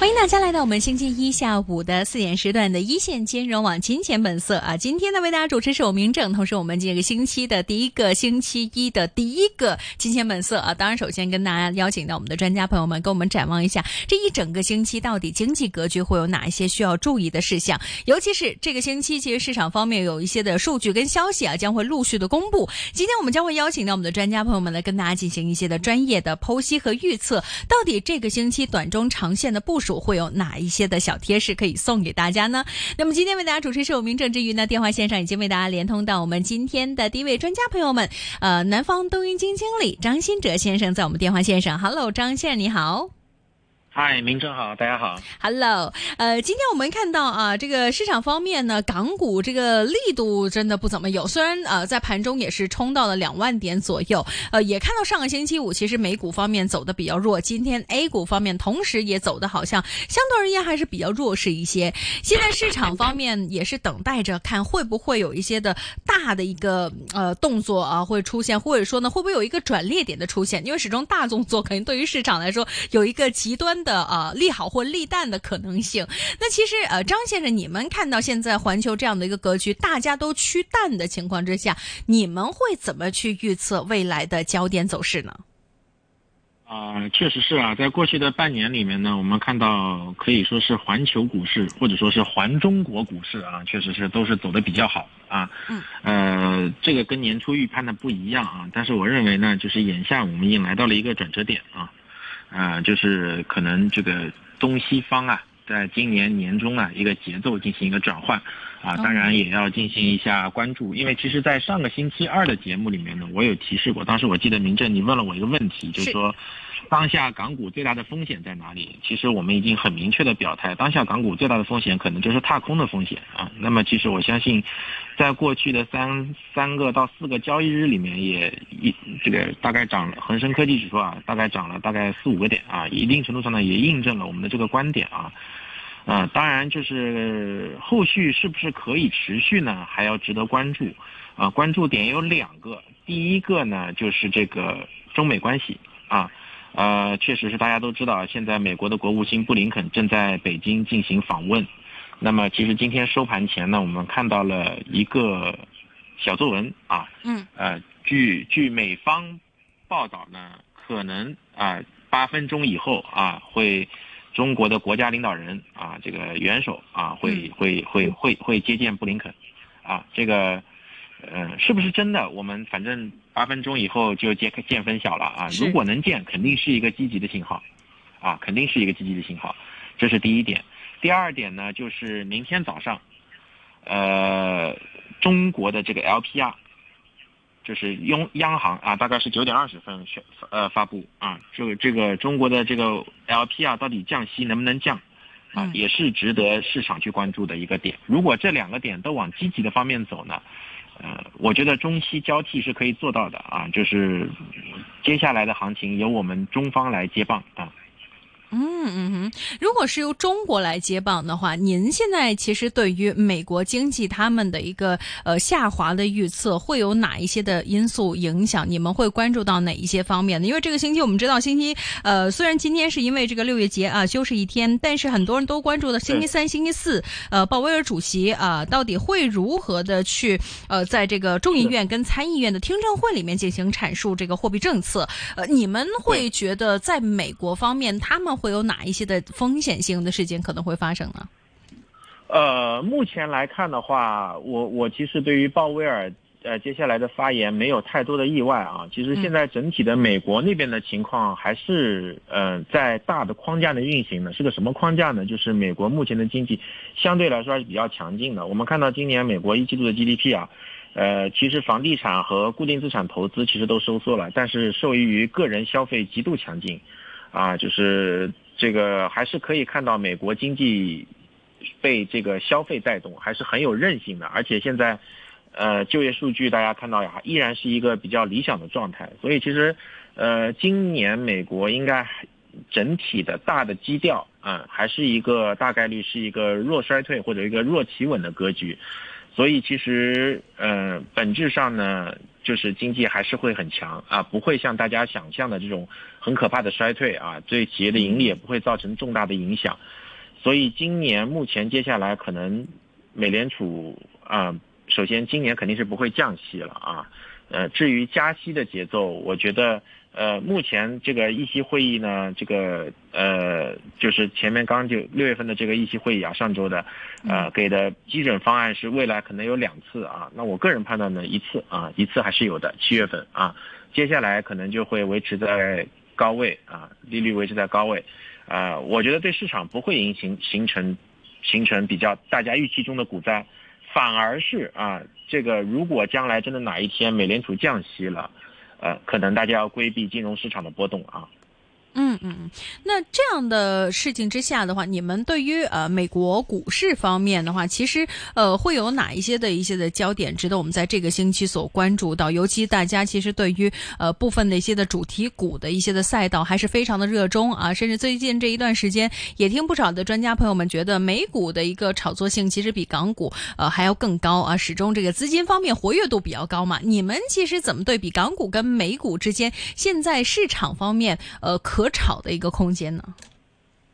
欢迎大家来到我们星期一下午的四点时段的一线金融网金钱本色啊！今天呢，为大家主持是我明正，同时我们这个星期的第一个星期一的第一个金钱本色啊！当然，首先跟大家邀请到我们的专家朋友们，跟我们展望一下这一整个星期到底经济格局会有哪一些需要注意的事项，尤其是这个星期，其实市场方面有一些的数据跟消息啊，将会陆续的公布。今天我们将会邀请到我们的专家朋友们来跟大家进行一些的专业的剖析和预测，到底这个星期短中长线的部署。会有哪一些的小贴士可以送给大家呢？那么今天为大家主持是我明正之余呢，电话线上已经为大家连通到我们今天的第一位专家朋友们，呃，南方东云经经理张新哲先生在我们电话线上。Hello，张先生你好。嗨，明正好，大家好。Hello，呃，今天我们看到啊，这个市场方面呢，港股这个力度真的不怎么有。虽然呃，在盘中也是冲到了两万点左右，呃，也看到上个星期五其实美股方面走的比较弱，今天 A 股方面同时也走的好像相对而言还是比较弱势一些。现在市场方面也是等待着看会不会有一些的大的一个呃动作啊会出现，或者说呢会不会有一个转捩点的出现？因为始终大动作肯定对于市场来说有一个极端。的呃利好或利淡的可能性。那其实呃张先生，你们看到现在环球这样的一个格局，大家都趋淡的情况之下，你们会怎么去预测未来的焦点走势呢？啊，确实是啊，在过去的半年里面呢，我们看到可以说是环球股市或者说是环中国股市啊，确实是都是走的比较好啊。嗯。呃，这个跟年初预判的不一样啊，但是我认为呢，就是眼下我们已经来到了一个转折点啊。啊，就是可能这个东西方啊，在今年年中啊，一个节奏进行一个转换，啊，当然也要进行一下关注，因为其实，在上个星期二的节目里面呢，我有提示过，当时我记得明正你问了我一个问题，就是说。当下港股最大的风险在哪里？其实我们已经很明确的表态，当下港股最大的风险可能就是踏空的风险啊。那么其实我相信，在过去的三三个到四个交易日里面，也一这个大概涨了恒生科技指数啊，大概涨了大概四五个点啊，一定程度上呢也印证了我们的这个观点啊。呃，当然就是后续是不是可以持续呢？还要值得关注啊。关注点有两个，第一个呢就是这个中美关系啊。呃，确实是大家都知道，现在美国的国务卿布林肯正在北京进行访问。那么，其实今天收盘前呢，我们看到了一个小作文啊。嗯。呃，据据美方报道呢，可能啊八分钟以后啊，会中国的国家领导人啊这个元首啊会会会会会接见布林肯，啊这个。嗯，是不是真的？我们反正八分钟以后就见见分晓了啊！如果能见，肯定是一个积极的信号，啊，肯定是一个积极的信号，这是第一点。第二点呢，就是明天早上，呃，中国的这个 LPR，就是央央行啊，大概是九点二十分宣呃发布啊，这个这个中国的这个 LPR 到底降息能不能降啊，也是值得市场去关注的一个点。如果这两个点都往积极的方面走呢？呃，我觉得中西交替是可以做到的啊，就是接下来的行情由我们中方来接棒啊。嗯嗯哼，如果是由中国来接棒的话，您现在其实对于美国经济他们的一个呃下滑的预测，会有哪一些的因素影响？你们会关注到哪一些方面呢？因为这个星期我们知道，星期呃虽然今天是因为这个六月节啊休息一天，但是很多人都关注的星期三、星期四，呃，鲍威尔主席啊到底会如何的去呃在这个众议院跟参议院的听证会里面进行阐述这个货币政策？呃，你们会觉得在美国方面他们？会有哪一些的风险性的事件可能会发生呢？呃，目前来看的话，我我其实对于鲍威尔呃接下来的发言没有太多的意外啊。其实现在整体的美国那边的情况还是呃在大的框架内运行的，是个什么框架呢？就是美国目前的经济相对来说还是比较强劲的。我们看到今年美国一季度的 GDP 啊，呃，其实房地产和固定资产投资其实都收缩了，但是受益于个人消费极度强劲。啊，就是这个还是可以看到美国经济被这个消费带动，还是很有韧性的。而且现在，呃，就业数据大家看到呀，依然是一个比较理想的状态。所以其实，呃，今年美国应该整体的大的基调，嗯，还是一个大概率是一个弱衰退或者一个弱企稳的格局。所以其实，呃，本质上呢，就是经济还是会很强啊，不会像大家想象的这种很可怕的衰退啊，对企业的盈利也不会造成重大的影响。所以今年目前接下来可能美联储啊，首先今年肯定是不会降息了啊。呃，至于加息的节奏，我觉得。呃，目前这个议息会议呢，这个呃，就是前面刚就六月份的这个议息会议啊，上周的，呃，给的基准方案是未来可能有两次啊。那我个人判断呢，一次啊，一次还是有的，七月份啊，接下来可能就会维持在高位啊，利率维持在高位，啊，我觉得对市场不会形形形成形成比较大家预期中的股灾，反而是啊，这个如果将来真的哪一天美联储降息了。呃，可能大家要规避金融市场的波动啊。嗯嗯嗯，那这样的事情之下的话，你们对于呃美国股市方面的话，其实呃会有哪一些的一些的焦点值得我们在这个星期所关注到？尤其大家其实对于呃部分的一些的主题股的一些的赛道还是非常的热衷啊，甚至最近这一段时间也听不少的专家朋友们觉得美股的一个炒作性其实比港股呃还要更高啊，始终这个资金方面活跃度比较高嘛。你们其实怎么对比港股跟美股之间现在市场方面呃可？可炒的一个空间呢？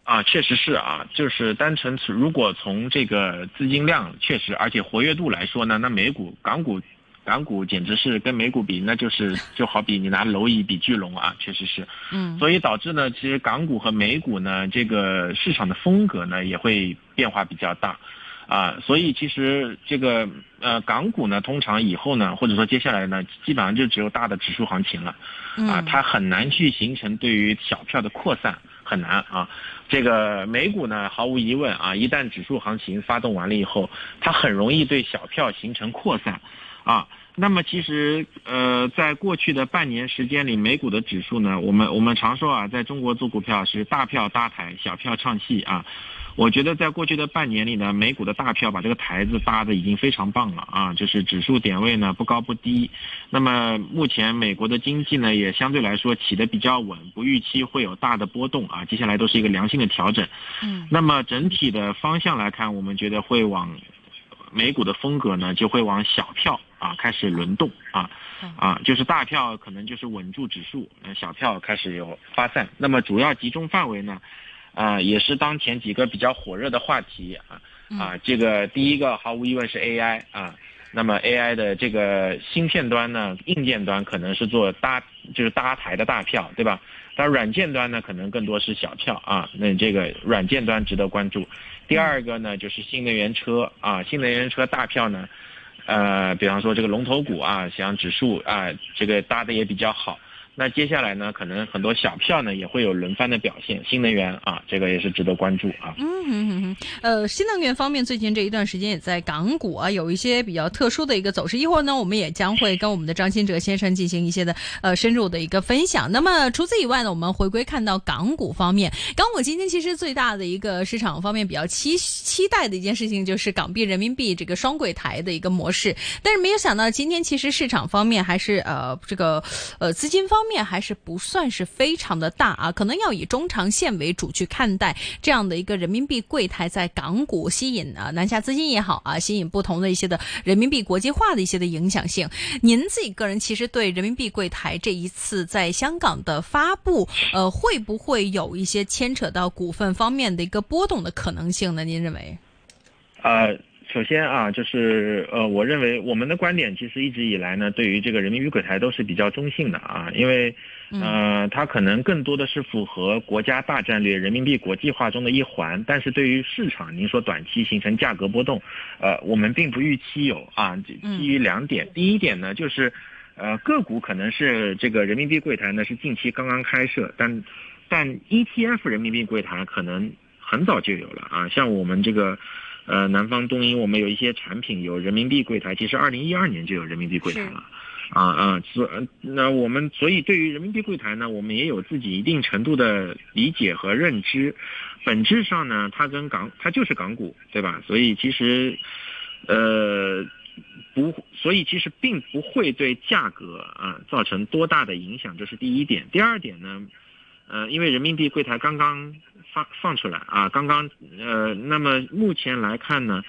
啊，确实是啊，就是单纯如果从这个资金量确实，而且活跃度来说呢，那美股、港股、港股简直是跟美股比，那就是就好比你拿蝼蚁比巨龙啊，确实是。嗯。所以导致呢，其实港股和美股呢，这个市场的风格呢也会变化比较大。啊，所以其实这个呃港股呢，通常以后呢，或者说接下来呢，基本上就只有大的指数行情了，啊，它很难去形成对于小票的扩散，很难啊。这个美股呢，毫无疑问啊，一旦指数行情发动完了以后，它很容易对小票形成扩散，啊，那么其实呃，在过去的半年时间里，美股的指数呢，我们我们常说啊，在中国做股票是大票搭台，小票唱戏啊。我觉得在过去的半年里呢，美股的大票把这个台子搭的已经非常棒了啊，就是指数点位呢不高不低。那么目前美国的经济呢也相对来说起得比较稳，不预期会有大的波动啊，接下来都是一个良性的调整。嗯。那么整体的方向来看，我们觉得会往美股的风格呢就会往小票啊开始轮动啊啊，就是大票可能就是稳住指数，小票开始有发散。那么主要集中范围呢？啊，也是当前几个比较火热的话题啊啊，这个第一个毫无疑问是 AI 啊，那么 AI 的这个芯片端呢，硬件端可能是做搭就是搭台的大票，对吧？但软件端呢，可能更多是小票啊，那这个软件端值得关注。第二个呢，就是新能源车啊，新能源车大票呢，呃，比方说这个龙头股啊，像指数啊，这个搭的也比较好。那接下来呢，可能很多小票呢也会有轮番的表现，新能源啊，这个也是值得关注啊。嗯嗯嗯，呃，新能源方面最近这一段时间也在港股啊有一些比较特殊的一个走势，一会儿呢我们也将会跟我们的张新哲先生进行一些的呃深入的一个分享。那么除此以外呢，我们回归看到港股方面，港股今天其实最大的一个市场方面比较期期待的一件事情就是港币人民币这个双柜台的一个模式，但是没有想到今天其实市场方面还是呃这个呃资金方。面还是不算是非常的大啊，可能要以中长线为主去看待这样的一个人民币柜台在港股吸引啊南下资金也好啊，吸引不同的一些的人民币国际化的一些的影响性。您自己个人其实对人民币柜台这一次在香港的发布，呃，会不会有一些牵扯到股份方面的一个波动的可能性呢？您认为？呃。首先啊，就是呃，我认为我们的观点其实一直以来呢，对于这个人民币柜台都是比较中性的啊，因为，呃，它可能更多的是符合国家大战略人民币国际化中的一环，但是对于市场，您说短期形成价格波动，呃，我们并不预期有啊。基于两点，第一点呢，就是呃，个股可能是这个人民币柜台呢是近期刚刚开设，但但 ETF 人民币柜台可能很早就有了啊，像我们这个。呃，南方东英，我们有一些产品有人民币柜台，其实二零一二年就有人民币柜台了，啊啊，所那我们所以对于人民币柜台呢，我们也有自己一定程度的理解和认知，本质上呢，它跟港它就是港股，对吧？所以其实，呃，不，所以其实并不会对价格啊造成多大的影响，这是第一点。第二点呢，呃，因为人民币柜台刚刚。放放出来啊！刚刚呃，那么目前来看呢，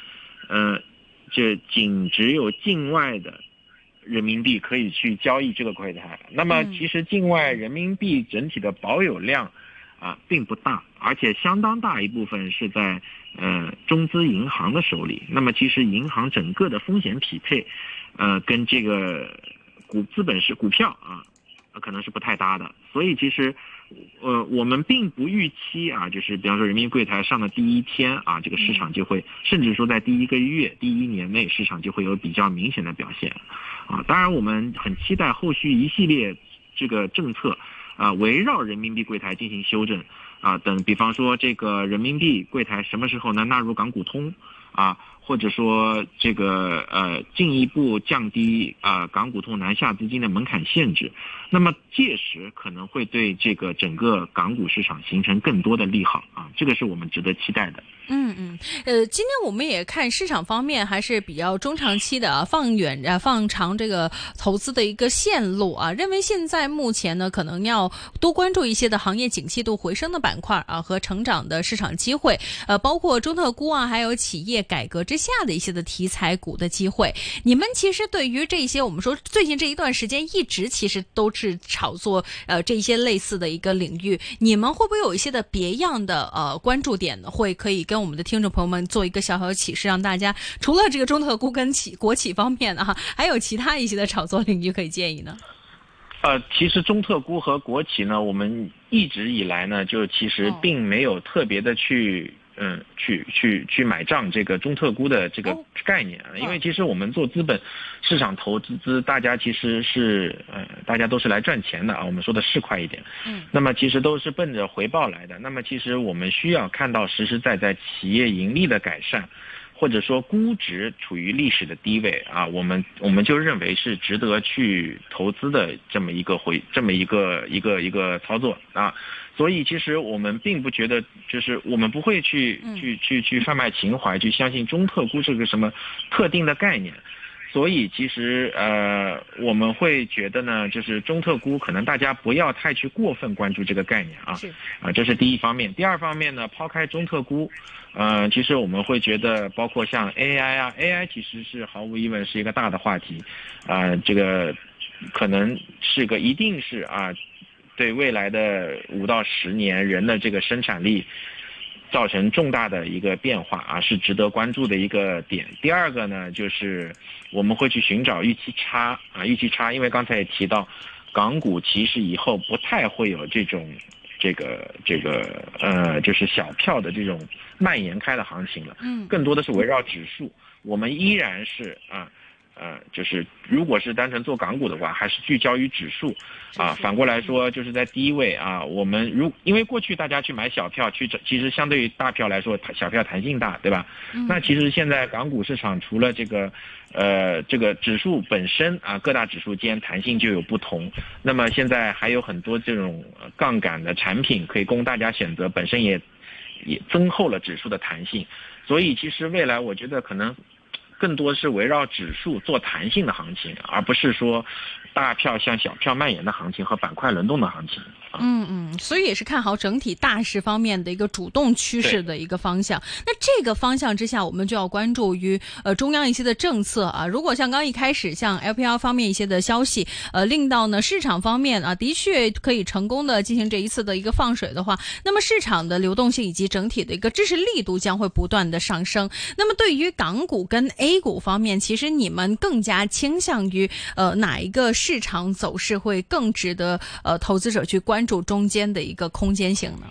呃，就仅只有境外的人民币可以去交易这个柜台。那么其实境外人民币整体的保有量啊并不大，而且相当大一部分是在呃中资银行的手里。那么其实银行整个的风险匹配，呃跟这个股资本是股票啊，可能是不太搭的。所以其实。呃，我们并不预期啊，就是比方说人民币柜台上的第一天啊，这个市场就会，甚至说在第一个月、第一年内，市场就会有比较明显的表现，啊，当然我们很期待后续一系列这个政策，啊，围绕人民币柜台进行修正，啊，等，比方说这个人民币柜台什么时候能纳入港股通，啊。或者说这个呃进一步降低啊港股通南下资金的门槛限制，那么届时可能会对这个整个港股市场形成更多的利好啊，这个是我们值得期待的。嗯嗯，呃，今天我们也看市场方面还是比较中长期的啊，放远啊放长这个投资的一个线路啊，认为现在目前呢可能要多关注一些的行业景气度回升的板块啊和成长的市场机会，呃，包括中特估啊，还有企业改革之。下的一些的题材股的机会，你们其实对于这些，我们说最近这一段时间一直其实都是炒作呃这些类似的一个领域，你们会不会有一些的别样的呃关注点呢？会可以跟我们的听众朋友们做一个小小的启示，让大家除了这个中特估跟企国企方面的啊，还有其他一些的炒作领域可以建议呢？呃，其实中特估和国企呢，我们一直以来呢，就其实并没有特别的去。嗯，去去去买账这个中特估的这个概念啊，因为其实我们做资本市场投资资，大家其实是呃，大家都是来赚钱的啊。我们说的市侩一点，嗯，那么其实都是奔着回报来的。那么其实我们需要看到实实在在企业盈利的改善，或者说估值处于历史的低位啊，我们我们就认为是值得去投资的这么一个回这么一个一个一个操作啊。所以，其实我们并不觉得，就是我们不会去去去去贩卖情怀，去相信中特估这个什么特定的概念。所以，其实呃，我们会觉得呢，就是中特估可能大家不要太去过分关注这个概念啊。啊，这是第一方面。第二方面呢，抛开中特估，呃，其实我们会觉得，包括像 AI 啊，AI 其实是毫无疑问是一个大的话题，啊，这个可能是个一定是啊。对未来的五到十年，人的这个生产力造成重大的一个变化啊，是值得关注的一个点。第二个呢，就是我们会去寻找预期差啊，预期差，因为刚才也提到，港股其实以后不太会有这种这个这个呃，就是小票的这种蔓延开的行情了，嗯，更多的是围绕指数，我们依然是啊。呃，就是如果是单纯做港股的话，还是聚焦于指数，啊，反过来说就是在低位啊，我们如因为过去大家去买小票去，其实相对于大票来说，小票弹性大，对吧？那其实现在港股市场除了这个，呃，这个指数本身啊，各大指数间弹性就有不同，那么现在还有很多这种杠杆的产品可以供大家选择，本身也也增厚了指数的弹性，所以其实未来我觉得可能。更多是围绕指数做弹性的行情，而不是说大票向小票蔓延的行情和板块轮动的行情。嗯嗯，所以也是看好整体大势方面的一个主动趋势的一个方向。那这个方向之下，我们就要关注于呃中央一些的政策啊。如果像刚一开始像 LPR 方面一些的消息，呃令到呢市场方面啊的确可以成功的进行这一次的一个放水的话，那么市场的流动性以及整体的一个支持力度将会不断的上升。那么对于港股跟 A 股方面，其实你们更加倾向于呃哪一个市场走势会更值得呃投资者去关？注中间的一个空间性呢？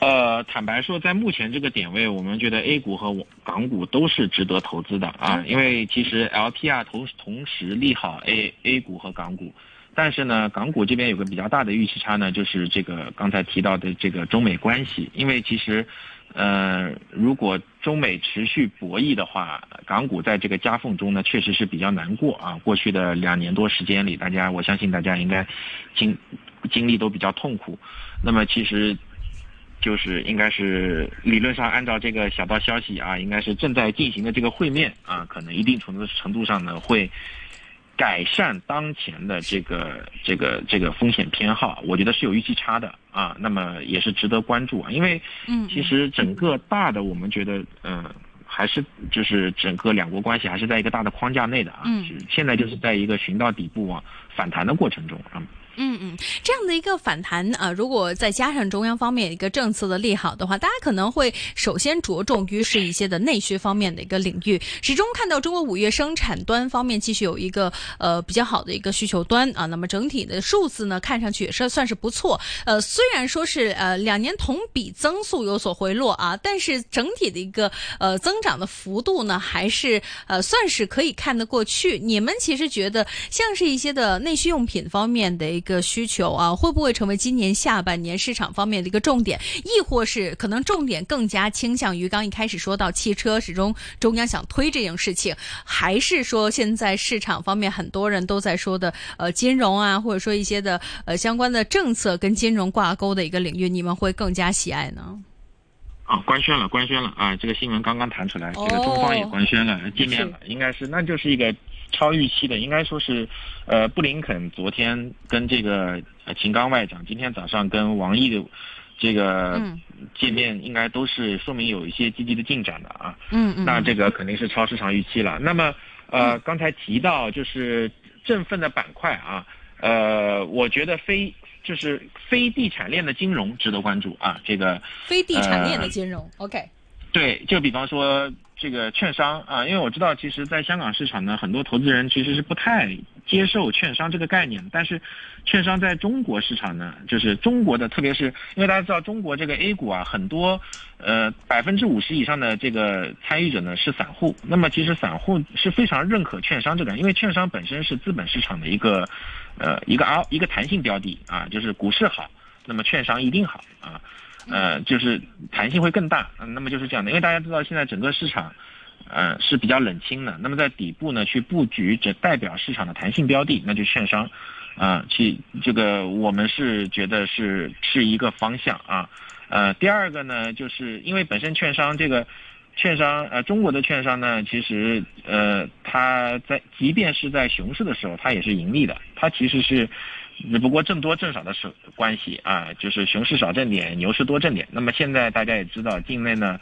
呃，坦白说，在目前这个点位，我们觉得 A 股和港股都是值得投资的啊。因为其实 LPR 同同时利好 A A 股和港股，但是呢，港股这边有个比较大的预期差呢，就是这个刚才提到的这个中美关系。因为其实，呃，如果中美持续博弈的话，港股在这个夹缝中呢，确实是比较难过啊。过去的两年多时间里，大家我相信大家应该经。经历都比较痛苦，那么其实，就是应该是理论上按照这个小道消息啊，应该是正在进行的这个会面啊，可能一定程度程度上呢会改善当前的这个这个这个风险偏好，我觉得是有预期差的啊，那么也是值得关注啊，因为其实整个大的我们觉得嗯。还是就是整个两国关系还是在一个大的框架内的啊。嗯，现在就是在一个寻到底部往反弹的过程中啊。嗯嗯嗯，这样的一个反弹啊，如果再加上中央方面一个政策的利好的话，大家可能会首先着重于是一些的内需方面的一个领域。始终看到中国五月生产端方面继续有一个呃比较好的一个需求端啊，那么整体的数字呢，看上去也是算是不错。呃，虽然说是呃两年同比增速有所回落啊，但是整体的一个呃增长的幅度呢，还是呃算是可以看得过去。你们其实觉得像是一些的内需用品方面的。一个需求啊，会不会成为今年下半年市场方面的一个重点？亦或是可能重点更加倾向于刚一开始说到汽车，始终中央想推这件事情，还是说现在市场方面很多人都在说的呃金融啊，或者说一些的呃相关的政策跟金融挂钩的一个领域，你们会更加喜爱呢？啊，官宣了，官宣了啊！这个新闻刚刚弹出来，这个中方也官宣了，见面了，应该是那就是一个。超预期的，应该说是，呃，布林肯昨天跟这个秦刚外长，今天早上跟王毅的这个见面，应该都是说明有一些积极的进展的啊。嗯嗯。那这个肯定是超市场预期了。那么，呃，刚才提到就是振奋的板块啊，呃，我觉得非就是非地产链的金融值得关注啊。这个非地产链的金融，OK。对，就比方说。这个券商啊，因为我知道，其实，在香港市场呢，很多投资人其实是不太接受券商这个概念。但是，券商在中国市场呢，就是中国的，特别是因为大家知道，中国这个 A 股啊，很多呃百分之五十以上的这个参与者呢是散户。那么，其实散户是非常认可券商这个，因为券商本身是资本市场的一个呃一个啊一个弹性标的啊，就是股市好，那么券商一定好啊。呃，就是弹性会更大，嗯，那么就是这样的，因为大家知道现在整个市场，呃，是比较冷清的。那么在底部呢，去布局只代表市场的弹性标的，那就券商，啊，去这个我们是觉得是是一个方向啊。呃，第二个呢，就是因为本身券商这个，券商呃，中国的券商呢，其实呃，它在即便是在熊市的时候，它也是盈利的，它其实是。只不过挣多挣少的是关系啊，就是熊市少挣点，牛市多挣点。那么现在大家也知道，境内呢，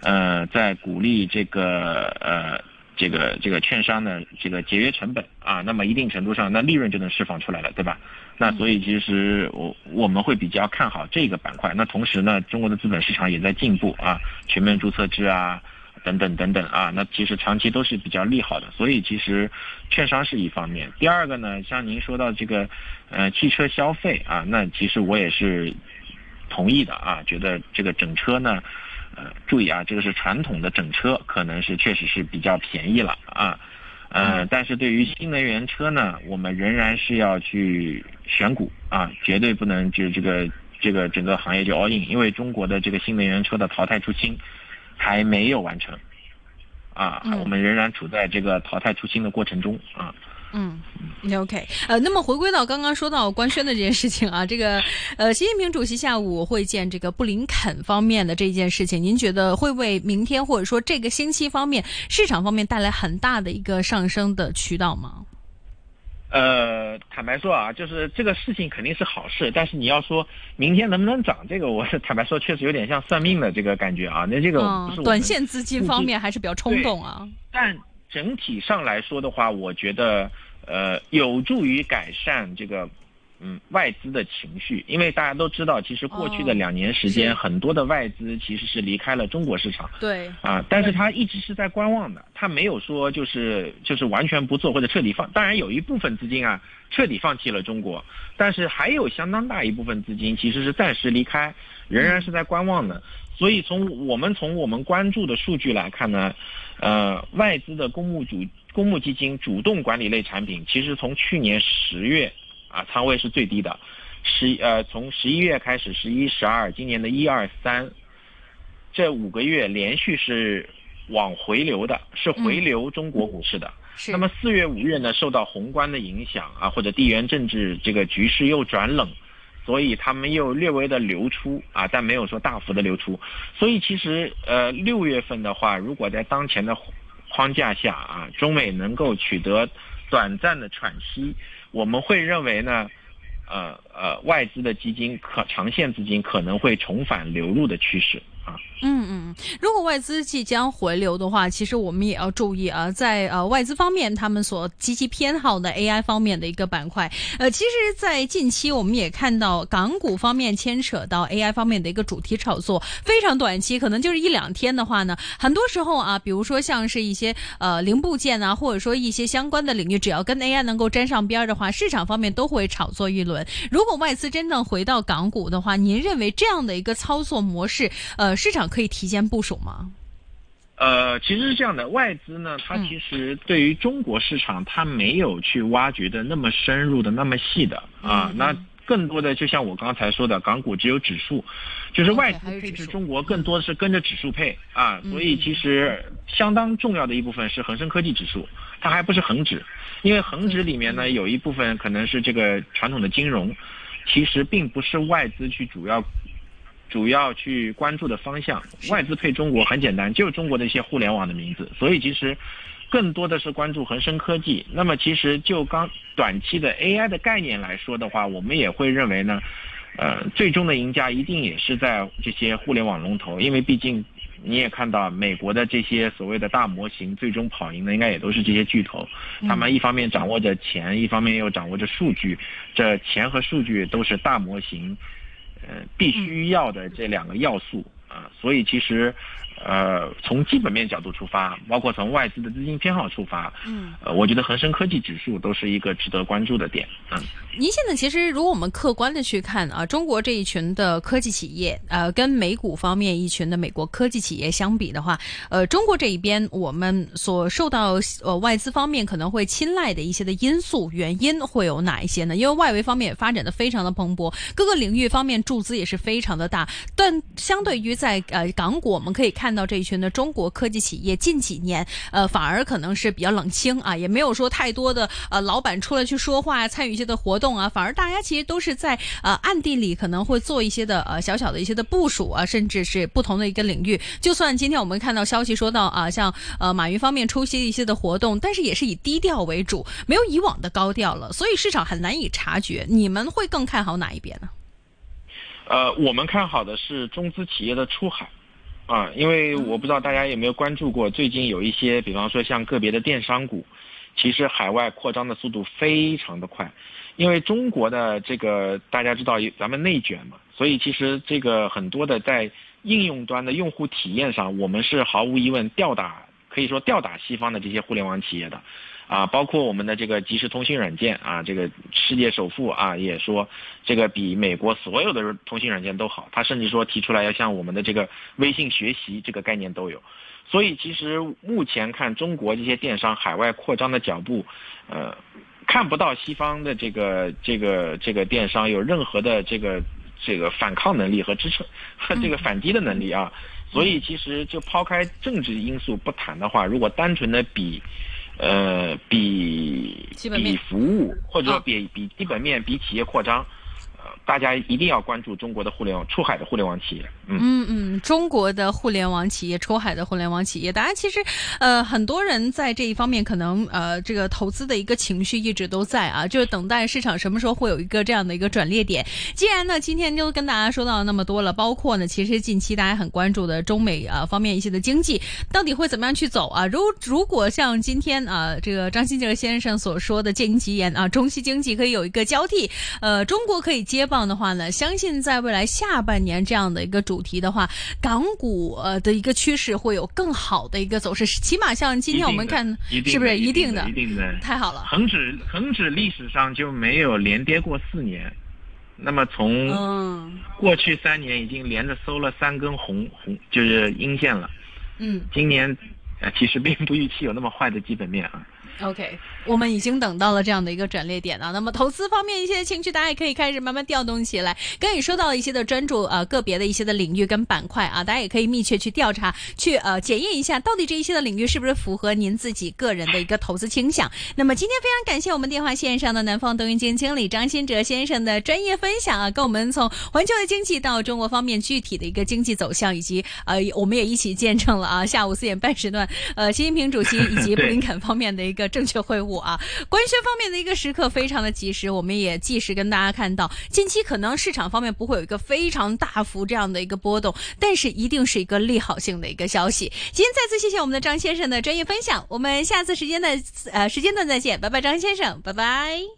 呃，在鼓励这个呃这个这个券商呢这个节约成本啊，那么一定程度上，那利润就能释放出来了，对吧？那所以其实我我们会比较看好这个板块。那同时呢，中国的资本市场也在进步啊，全面注册制啊。等等等等啊，那其实长期都是比较利好的，所以其实券商是一方面。第二个呢，像您说到这个，呃，汽车消费啊，那其实我也是同意的啊，觉得这个整车呢，呃，注意啊，这个是传统的整车，可能是确实是比较便宜了啊，呃，但是对于新能源车呢，我们仍然是要去选股啊，绝对不能就这个这个整个行业就 all in，因为中国的这个新能源车的淘汰出清。还没有完成，啊，我们仍然处在这个淘汰出新的过程中啊。嗯，OK，呃，那么回归到刚刚说到官宣的这件事情啊，这个呃，习近平主席下午会见这个布林肯方面的这件事情，您觉得会为明天或者说这个星期方面市场方面带来很大的一个上升的渠道吗？呃，坦白说啊，就是这个事情肯定是好事，但是你要说明天能不能涨，这个我是 坦白说，确实有点像算命的这个感觉啊。那这个短线资金方面还是比较冲动啊。但整体上来说的话，我觉得呃有助于改善这个。嗯，外资的情绪，因为大家都知道，其实过去的两年时间，很多的外资其实是离开了中国市场。对。啊，但是他一直是在观望的，他没有说就是就是完全不做或者彻底放。当然有一部分资金啊彻底放弃了中国，但是还有相当大一部分资金其实是暂时离开，仍然是在观望的。所以从我们从我们关注的数据来看呢，呃，外资的公募主公募基金主动管理类产品，其实从去年十月。啊，仓位是最低的，十呃，从十一月开始，十一、十二，今年的一二三，这五个月连续是往回流的，是回流中国股市的。那么四月、五月呢，受到宏观的影响啊，或者地缘政治这个局势又转冷，所以他们又略微的流出啊，但没有说大幅的流出。所以其实呃，六月份的话，如果在当前的框架下啊，中美能够取得短暂的喘息。我们会认为呢，呃，呃外资的基金可长线资金可能会重返流入的趋势。嗯嗯，如果外资即将回流的话，其实我们也要注意啊，在呃外资方面，他们所积极偏好的 AI 方面的一个板块，呃，其实，在近期我们也看到港股方面牵扯到 AI 方面的一个主题炒作，非常短期，可能就是一两天的话呢，很多时候啊，比如说像是一些呃零部件啊，或者说一些相关的领域，只要跟 AI 能够沾上边儿的话，市场方面都会炒作一轮。如果外资真正回到港股的话，您认为这样的一个操作模式，呃？市场可以提前部署吗？呃，其实是这样的，外资呢，它其实对于中国市场，它没有去挖掘的那么深入的那么细的啊。那更多的就像我刚才说的，港股只有指数，就是外资配置中国更多的是跟着指数配啊。所以其实相当重要的一部分是恒生科技指数，它还不是恒指，因为恒指里面呢有一部分可能是这个传统的金融，其实并不是外资去主要。主要去关注的方向，外资配中国很简单，就是中国的一些互联网的名字，所以其实更多的是关注恒生科技。那么其实就刚短期的 AI 的概念来说的话，我们也会认为呢，呃，最终的赢家一定也是在这些互联网龙头，因为毕竟你也看到美国的这些所谓的大模型，最终跑赢的应该也都是这些巨头。他们一方面掌握着钱，一方面又掌握着数据，这钱和数据都是大模型。呃，必须要的这两个要素啊，所以其实。呃，从基本面角度出发，包括从外资的资金偏好出发，嗯，呃，我觉得恒生科技指数都是一个值得关注的点。嗯，您现在其实如果我们客观的去看啊，中国这一群的科技企业，呃，跟美股方面一群的美国科技企业相比的话，呃，中国这一边我们所受到呃外资方面可能会青睐的一些的因素原因会有哪一些呢？因为外围方面也发展的非常的蓬勃，各个领域方面注资也是非常的大，但相对于在呃港股，我们可以看。看到这一群的中国科技企业近几年，呃，反而可能是比较冷清啊，也没有说太多的呃老板出来去说话，参与一些的活动啊，反而大家其实都是在呃暗地里可能会做一些的呃小小的一些的部署啊，甚至是不同的一个领域。就算今天我们看到消息说到啊，像呃马云方面出席一些的活动，但是也是以低调为主，没有以往的高调了，所以市场很难以察觉。你们会更看好哪一边呢？呃，我们看好的是中资企业的出海。啊，因为我不知道大家有没有关注过，最近有一些，比方说像个别的电商股，其实海外扩张的速度非常的快。因为中国的这个大家知道，咱们内卷嘛，所以其实这个很多的在应用端的用户体验上，我们是毫无疑问吊打，可以说吊打西方的这些互联网企业的。啊，包括我们的这个即时通讯软件啊，这个世界首富啊也说，这个比美国所有的通讯软件都好。他甚至说提出来要像我们的这个微信学习这个概念都有。所以其实目前看中国这些电商海外扩张的脚步，呃，看不到西方的这个这个这个电商有任何的这个这个反抗能力和支撑和这个反击的能力啊。所以其实就抛开政治因素不谈的话，如果单纯的比。呃，比比服务，或者说比比基本面，比企业扩张。大家一定要关注中国的互联网出海的互联网企业。嗯嗯嗯，中国的互联网企业出海的互联网企业，大家其实呃很多人在这一方面可能呃这个投资的一个情绪一直都在啊，就是等待市场什么时候会有一个这样的一个转捩点。既然呢今天就跟大家说到那么多了，包括呢其实近期大家很关注的中美啊方面一些的经济到底会怎么样去走啊？如如果像今天啊这个张新哲先生所说的见吉言啊，中西经济可以有一个交替，呃中国可以接。棒的话呢，相信在未来下半年这样的一个主题的话，港股呃的一个趋势会有更好的一个走势。起码像今天我们看，是不是一定的？一定的，太好了。恒指恒指历史上就没有连跌过四年，那么从过去三年已经连着收了三根红红，就是阴线了。嗯，今年呃其实并不预期有那么坏的基本面啊。OK，我们已经等到了这样的一个转捩点了。那么投资方面一些情绪，大家也可以开始慢慢调动起来。刚也说到了一些的专注呃个别的一些的领域跟板块啊，大家也可以密切去调查，去呃检验一下到底这一些的领域是不是符合您自己个人的一个投资倾向。那么今天非常感谢我们电话线上的南方德云基金经理张新哲先生的专业分享啊，跟我们从环球的经济到中国方面具体的一个经济走向，以及呃我们也一起见证了啊下午四点半时段呃习近平主席以及 布林肯方面的一个。正确会晤啊，官宣方面的一个时刻非常的及时，我们也及时跟大家看到，近期可能市场方面不会有一个非常大幅这样的一个波动，但是一定是一个利好性的一个消息。今天再次谢谢我们的张先生的专业分享，我们下次时间的呃时间段再见，拜拜，张先生，拜拜。